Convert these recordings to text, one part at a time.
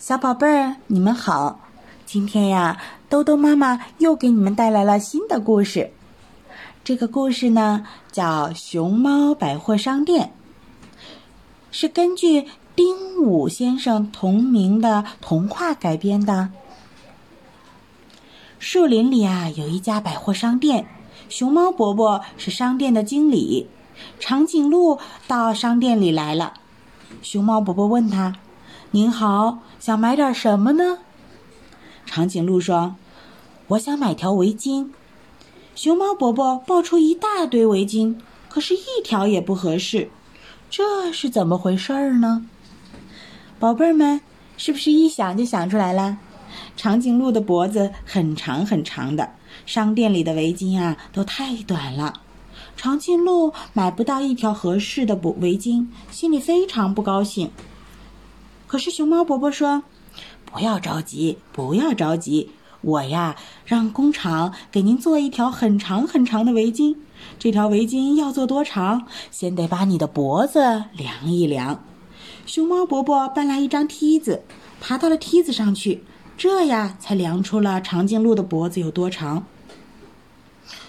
小宝贝儿，你们好！今天呀，豆豆妈妈又给你们带来了新的故事。这个故事呢，叫《熊猫百货商店》，是根据丁武先生同名的童话改编的。树林里啊，有一家百货商店，熊猫伯伯是商店的经理。长颈鹿到商店里来了，熊猫伯伯问他。您好，想买点什么呢？长颈鹿说：“我想买条围巾。”熊猫伯伯抱出一大堆围巾，可是一条也不合适，这是怎么回事儿呢？宝贝儿们，是不是一想就想出来了？长颈鹿的脖子很长很长的，商店里的围巾啊都太短了，长颈鹿买不到一条合适的围围巾，心里非常不高兴。可是熊猫伯伯说：“不要着急，不要着急，我呀让工厂给您做一条很长很长的围巾。这条围巾要做多长，先得把你的脖子量一量。”熊猫伯伯搬来一张梯子，爬到了梯子上去，这呀才量出了长颈鹿的脖子有多长。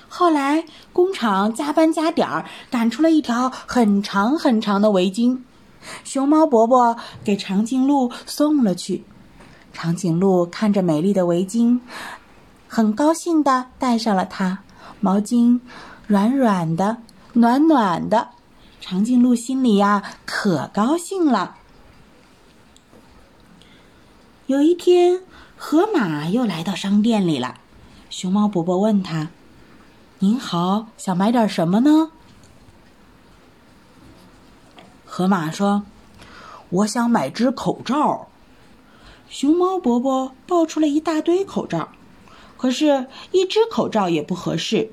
后来工厂加班加点儿，赶出了一条很长很长的围巾。熊猫伯伯给长颈鹿送了去，长颈鹿看着美丽的围巾，很高兴地戴上了它。毛巾软软的，暖暖的，长颈鹿心里呀可高兴了。有一天，河马又来到商店里了。熊猫伯伯问他：“您好，想买点什么呢？”河马说：“我想买只口罩。”熊猫伯伯抱出了一大堆口罩，可是，一只口罩也不合适，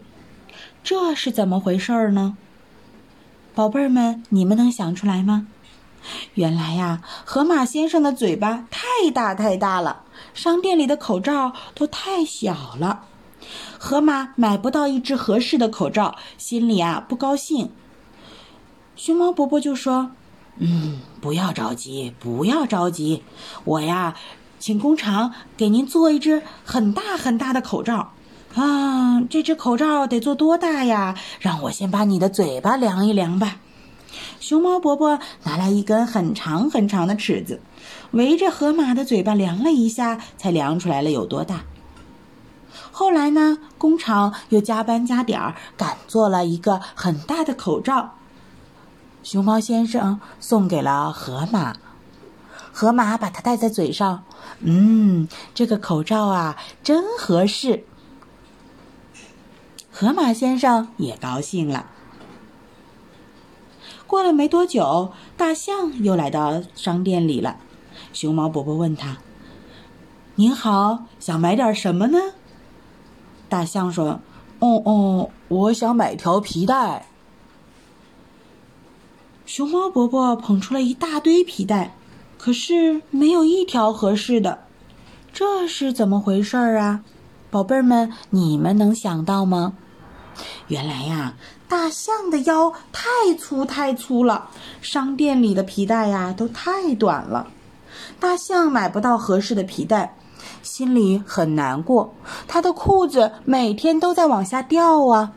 这是怎么回事儿呢？宝贝儿们，你们能想出来吗？原来呀，河马先生的嘴巴太大太大了，商店里的口罩都太小了，河马买不到一只合适的口罩，心里啊不高兴。熊猫伯伯就说：“嗯，不要着急，不要着急，我呀，请工厂给您做一只很大很大的口罩。啊，这只口罩得做多大呀？让我先把你的嘴巴量一量吧。”熊猫伯伯拿来一根很长很长的尺子，围着河马的嘴巴量了一下，才量出来了有多大。后来呢，工厂又加班加点儿，赶做了一个很大的口罩。熊猫先生送给了河马，河马把它戴在嘴上，嗯，这个口罩啊，真合适。河马先生也高兴了。过了没多久，大象又来到商店里了。熊猫伯伯问他：“您好，想买点什么呢？”大象说：“哦哦，我想买条皮带。”熊猫伯伯捧出了一大堆皮带，可是没有一条合适的，这是怎么回事儿啊？宝贝儿们，你们能想到吗？原来呀，大象的腰太粗太粗了，商店里的皮带呀都太短了，大象买不到合适的皮带，心里很难过，他的裤子每天都在往下掉啊。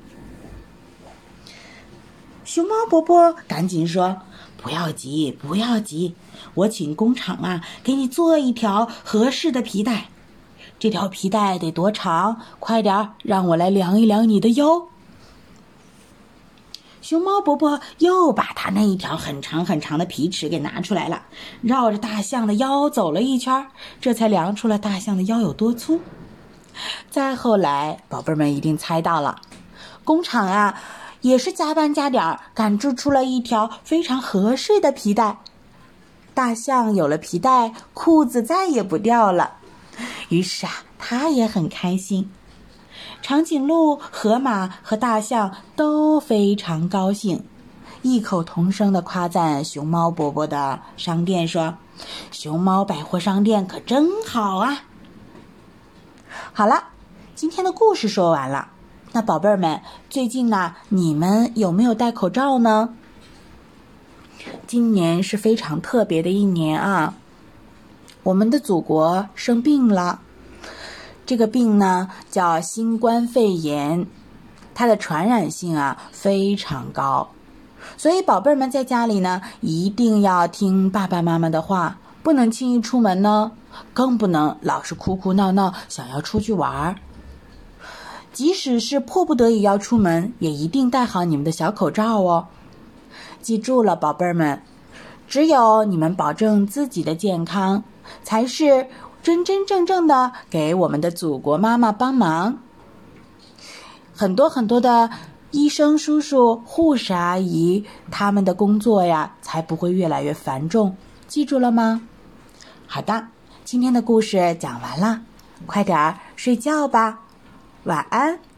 熊猫伯伯赶紧说：“不要急，不要急，我请工厂啊，给你做一条合适的皮带。这条皮带得多长？快点儿，让我来量一量你的腰。”熊猫伯伯又把他那一条很长很长的皮尺给拿出来了，绕着大象的腰走了一圈，这才量出了大象的腰有多粗。再后来，宝贝们一定猜到了，工厂啊。也是加班加点儿赶制出了一条非常合适的皮带，大象有了皮带，裤子再也不掉了。于是啊，他也很开心。长颈鹿、河马和大象都非常高兴，异口同声的夸赞熊猫伯伯的商店，说：“熊猫百货商店可真好啊！”好了，今天的故事说完了。那宝贝儿们，最近呢，你们有没有戴口罩呢？今年是非常特别的一年啊！我们的祖国生病了，这个病呢叫新冠肺炎，它的传染性啊非常高，所以宝贝儿们在家里呢一定要听爸爸妈妈的话，不能轻易出门呢，更不能老是哭哭闹闹想要出去玩儿。即使是迫不得已要出门，也一定戴好你们的小口罩哦。记住了，宝贝儿们，只有你们保证自己的健康，才是真真正正的给我们的祖国妈妈帮忙。很多很多的医生叔叔、护士阿姨，他们的工作呀，才不会越来越繁重。记住了吗？好的，今天的故事讲完了，快点儿睡觉吧。晚安。